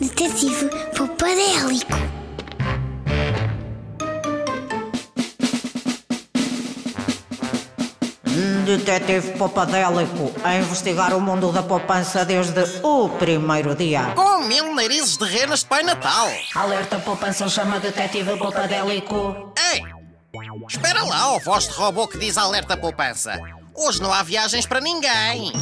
Detetive Popadélico. Detetive Popadélico a investigar o mundo da poupança desde o primeiro dia. Com mil narizes de renas de Pai Natal. Alerta poupança chama Detetive Popadélico. Ei! Espera lá, ó voz de robô que diz alerta poupança. Hoje não há viagens para ninguém.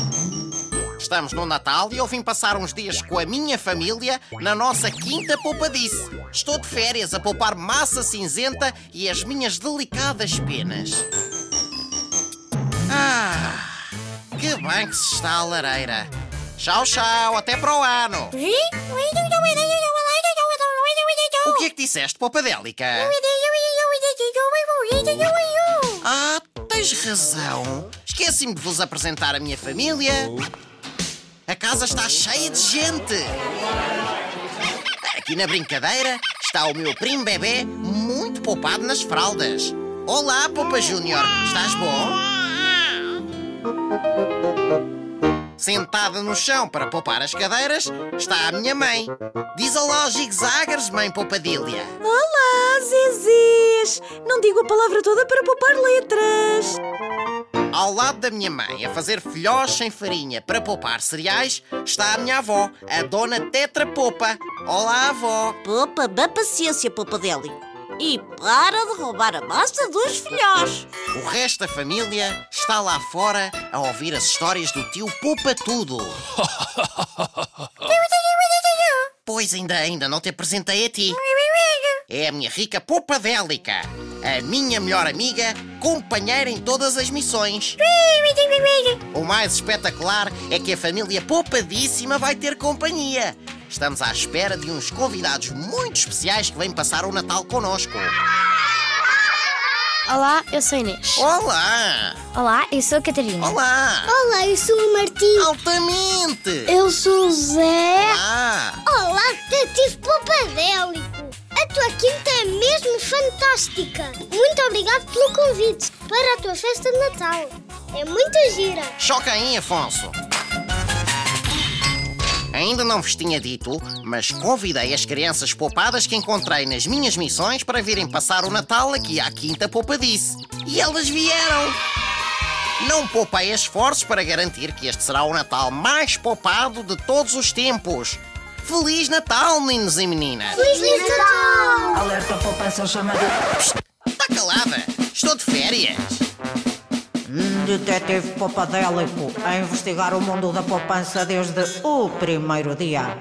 Estamos no Natal e eu vim passar uns dias com a minha família na nossa quinta poupadice. Estou de férias a poupar massa cinzenta e as minhas delicadas penas. Ah, que bem que se está a lareira. Tchau, tchau, até para o ano. O que é que disseste, poupadélica? Ah, tens razão. Esqueci-me de vos apresentar a minha família. A casa está cheia de gente. Aqui na brincadeira está o meu primo bebê muito poupado nas fraldas. Olá, Popa Júnior. Estás bom? Sentada no chão para poupar as cadeiras está a minha mãe. Diz olá, zigzaggers, mãe Poupadilha. Olá, Zezés! Não digo a palavra toda para poupar letras. Ao lado da minha mãe, a fazer filhós sem farinha para poupar cereais, está a minha avó, a dona Tetra Popa. Olá, avó. Popa, dá paciência, Popadélico. E para de roubar a massa dos filhós. O resto da família está lá fora a ouvir as histórias do tio Poupa Tudo. Pois ainda, ainda não te apresentei a ti. É a minha rica Poupadélica, a minha melhor amiga, companheira em todas as missões. O mais espetacular é que a família Poupadíssima vai ter companhia. Estamos à espera de uns convidados muito especiais que vêm passar o Natal connosco. Olá, eu sou a Inês. Olá! Olá, eu sou a Catarina. Olá! Olá, eu sou o Martim. Altamente! Eu sou o Zé. Ah! Olá, Detetive Popadélico. A tua quinta fantástica. Muito obrigado pelo convite para a tua festa de Natal. É muito gira. Choca aí, Afonso! Ainda não vos tinha dito, mas convidei as crianças poupadas que encontrei nas minhas missões para virem passar o Natal aqui à Quinta Poupadice. E elas vieram! Não poupei esforços para garantir que este será o Natal mais poupado de todos os tempos. Feliz Natal, meninos e meninas! Feliz Natal! Alerta poupança chama Está calada! Estou de férias! Detetive Popadélico a investigar o mundo da poupança desde o primeiro dia.